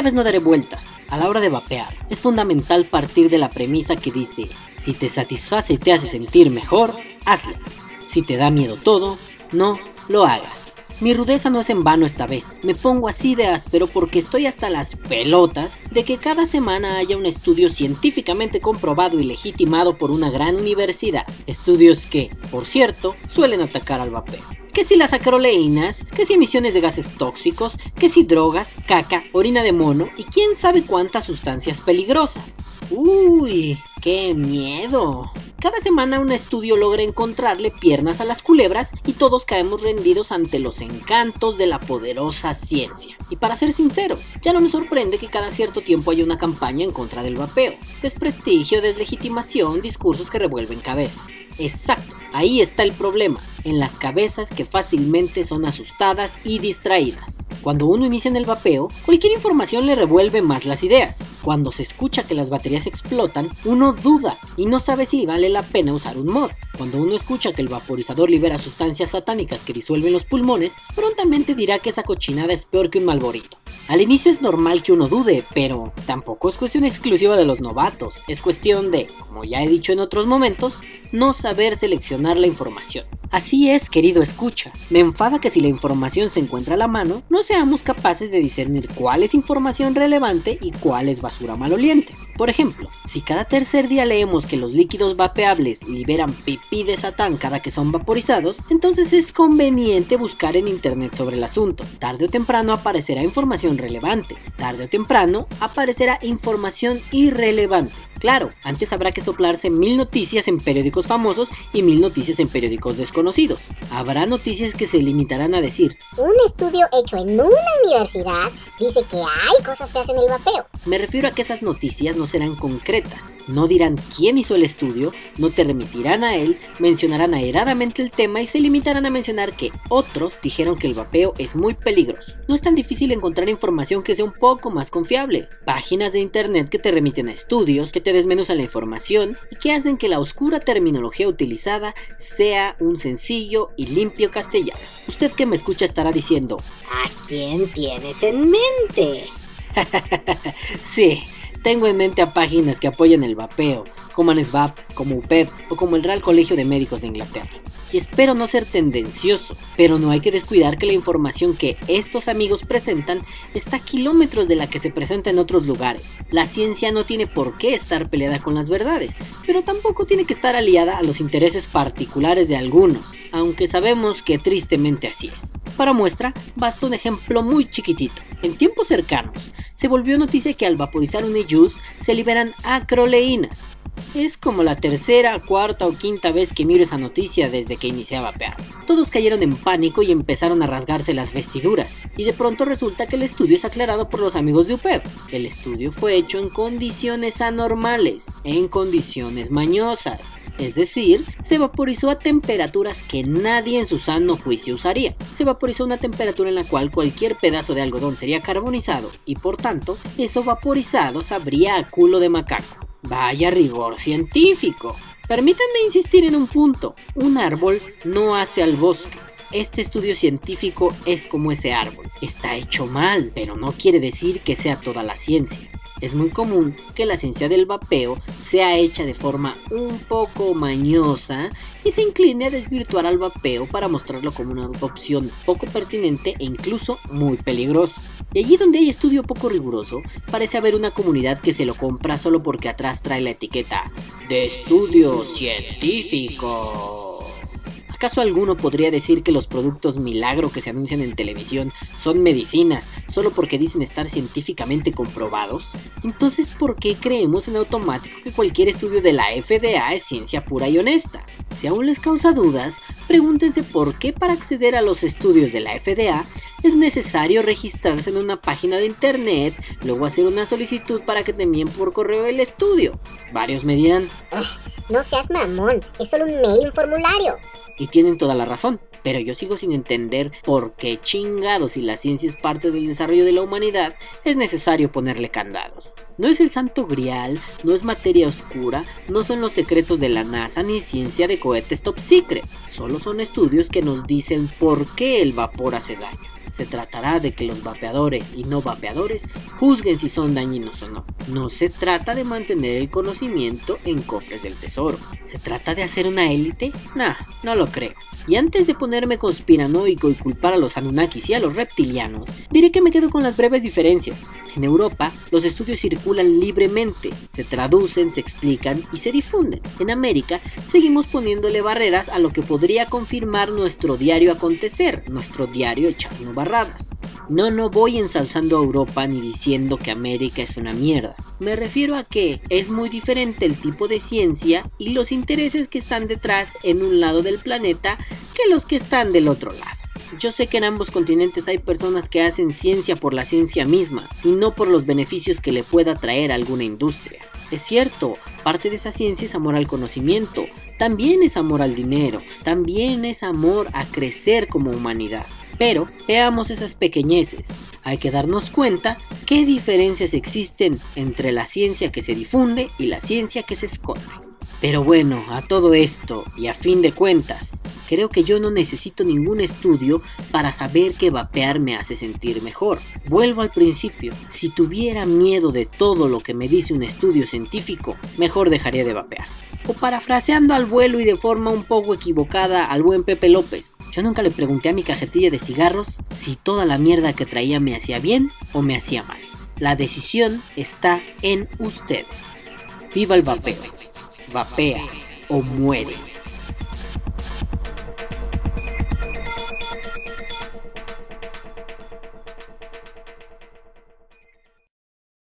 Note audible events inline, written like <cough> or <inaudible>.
Esta vez no daré vueltas. A la hora de vapear, es fundamental partir de la premisa que dice, si te satisface y te hace sentir mejor, hazlo. Si te da miedo todo, no lo hagas. Mi rudeza no es en vano esta vez, me pongo así de áspero porque estoy hasta las pelotas de que cada semana haya un estudio científicamente comprobado y legitimado por una gran universidad. Estudios que, por cierto, suelen atacar al vapeo que si las acroleínas, que si emisiones de gases tóxicos, que si drogas, caca, orina de mono y quién sabe cuántas sustancias peligrosas. Uy, qué miedo. Cada semana un estudio logra encontrarle piernas a las culebras y todos caemos rendidos ante los encantos de la poderosa ciencia. Y para ser sinceros, ya no me sorprende que cada cierto tiempo haya una campaña en contra del vapeo. Desprestigio, deslegitimación, discursos que revuelven cabezas. Exacto, ahí está el problema, en las cabezas que fácilmente son asustadas y distraídas. Cuando uno inicia en el vapeo, cualquier información le revuelve más las ideas. Cuando se escucha que las baterías explotan, uno duda y no sabe si vale la pena usar un mod. Cuando uno escucha que el vaporizador libera sustancias satánicas que disuelven los pulmones, prontamente dirá que esa cochinada es peor que un malborito. Al inicio es normal que uno dude, pero tampoco es cuestión exclusiva de los novatos, es cuestión de, como ya he dicho en otros momentos, no saber seleccionar la información. Así es, querido escucha. Me enfada que si la información se encuentra a la mano, no seamos capaces de discernir cuál es información relevante y cuál es basura maloliente. Por ejemplo, si cada tercer día leemos que los líquidos vapeables liberan pipí de satán cada que son vaporizados, entonces es conveniente buscar en internet sobre el asunto. Tarde o temprano aparecerá información relevante. Tarde o temprano aparecerá información irrelevante. Claro, antes habrá que soplarse mil noticias en periódicos famosos y mil noticias en periódicos desconocidos. Habrá noticias que se limitarán a decir, un estudio hecho en una universidad dice que hay cosas que hacen el vapeo. Me refiero a que esas noticias no serán concretas, no dirán quién hizo el estudio, no te remitirán a él, mencionarán airadamente el tema y se limitarán a mencionar que otros dijeron que el vapeo es muy peligroso. No es tan difícil encontrar información que sea un poco más confiable. Páginas de internet que te remiten a estudios, que te desmenuzan la información y que hacen que la oscura terminología utilizada sea un sencillo y limpio castellano. Usted que me escucha estará diciendo, ¿a quién tienes en mente? <laughs> sí, tengo en mente a páginas que apoyan el vapeo, como ANSVAP, como UPEP o como el Real Colegio de Médicos de Inglaterra y espero no ser tendencioso, pero no hay que descuidar que la información que estos amigos presentan está a kilómetros de la que se presenta en otros lugares. La ciencia no tiene por qué estar peleada con las verdades, pero tampoco tiene que estar aliada a los intereses particulares de algunos, aunque sabemos que tristemente así es. Para muestra, basta un ejemplo muy chiquitito. En tiempos cercanos, se volvió noticia que al vaporizar un e-juice se liberan acroleínas, es como la tercera, cuarta o quinta vez que miro esa noticia desde que iniciaba vapear. Todos cayeron en pánico y empezaron a rasgarse las vestiduras. Y de pronto resulta que el estudio es aclarado por los amigos de UPEP. El estudio fue hecho en condiciones anormales, en condiciones mañosas. Es decir, se vaporizó a temperaturas que nadie en su sano juicio usaría. Se vaporizó a una temperatura en la cual cualquier pedazo de algodón sería carbonizado y por tanto, eso vaporizado sabría a culo de macaco. Vaya rigor científico. Permítanme insistir en un punto. Un árbol no hace al bosque. Este estudio científico es como ese árbol. Está hecho mal, pero no quiere decir que sea toda la ciencia es muy común que la ciencia del vapeo sea hecha de forma un poco mañosa y se incline a desvirtuar al vapeo para mostrarlo como una opción poco pertinente e incluso muy peligrosa. Y allí donde hay estudio poco riguroso, parece haber una comunidad que se lo compra solo porque atrás trae la etiqueta de estudio científico. ¿Acaso alguno podría decir que los productos milagro que se anuncian en televisión son medicinas solo porque dicen estar científicamente comprobados? Entonces, ¿por qué creemos en automático que cualquier estudio de la FDA es ciencia pura y honesta? Si aún les causa dudas, pregúntense por qué para acceder a los estudios de la FDA es necesario registrarse en una página de internet, luego hacer una solicitud para que te envíen por correo el estudio. Varios me dirán, no seas mamón, es solo un mail, un formulario. Y tienen toda la razón, pero yo sigo sin entender por qué chingados si la ciencia es parte del desarrollo de la humanidad es necesario ponerle candados. No es el santo grial, no es materia oscura, no son los secretos de la NASA ni ciencia de cohetes top secret. Solo son estudios que nos dicen por qué el vapor hace daño se tratará de que los vapeadores y no vapeadores juzguen si son dañinos o no. No se trata de mantener el conocimiento en cofres del tesoro. ¿Se trata de hacer una élite? Nah, no lo creo. Y antes de ponerme conspiranoico y culpar a los Anunnakis y a los reptilianos, diré que me quedo con las breves diferencias. En Europa, los estudios circulan libremente, se traducen, se explican y se difunden. En América, seguimos poniéndole barreras a lo que podría confirmar nuestro diario acontecer, nuestro diario echarnos barradas. No, no voy ensalzando a Europa ni diciendo que América es una mierda. Me refiero a que es muy diferente el tipo de ciencia y los intereses que están detrás en un lado del planeta que los que están del otro lado. Yo sé que en ambos continentes hay personas que hacen ciencia por la ciencia misma y no por los beneficios que le pueda traer alguna industria. Es cierto, parte de esa ciencia es amor al conocimiento, también es amor al dinero, también es amor a crecer como humanidad. Pero veamos esas pequeñeces. Hay que darnos cuenta qué diferencias existen entre la ciencia que se difunde y la ciencia que se esconde. Pero bueno, a todo esto, y a fin de cuentas, creo que yo no necesito ningún estudio para saber que vapear me hace sentir mejor. Vuelvo al principio, si tuviera miedo de todo lo que me dice un estudio científico, mejor dejaría de vapear. O parafraseando al vuelo y de forma un poco equivocada al buen Pepe López, yo nunca le pregunté a mi cajetilla de cigarros si toda la mierda que traía me hacía bien o me hacía mal. La decisión está en ustedes. Viva el vapeo. Vapea o muere.